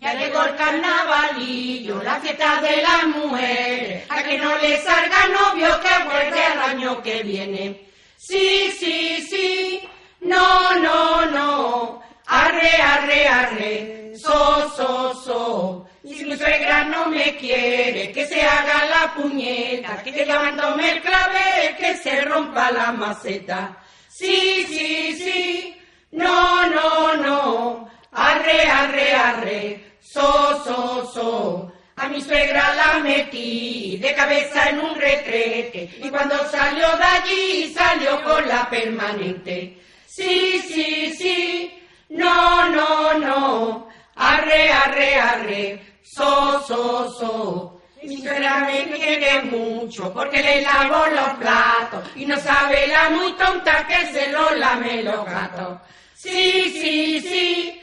Ya llegó el carnavalillo, la fiesta de las mujeres, a que no le salga novio que vuelve el año que viene. Sí, sí, sí, no, no, no, arre, arre, arre, so, so, so. Si mi suegra no me quiere, que se haga la puñeta, que llamándome el clave, que se rompa la maceta. Sí, sí, sí, no, no, no, arre, arre, arre, A mi suegra la metí de cabeza en un retrete y cuando salió de allí salió con la permanente. Sí, sí, sí, no, no, no, arre, arre, arre, so, so, so. Mi suegra me quiere mucho porque le lavo los platos y no sabe la muy tonta que se lo lame los gatos. Sí, sí, sí,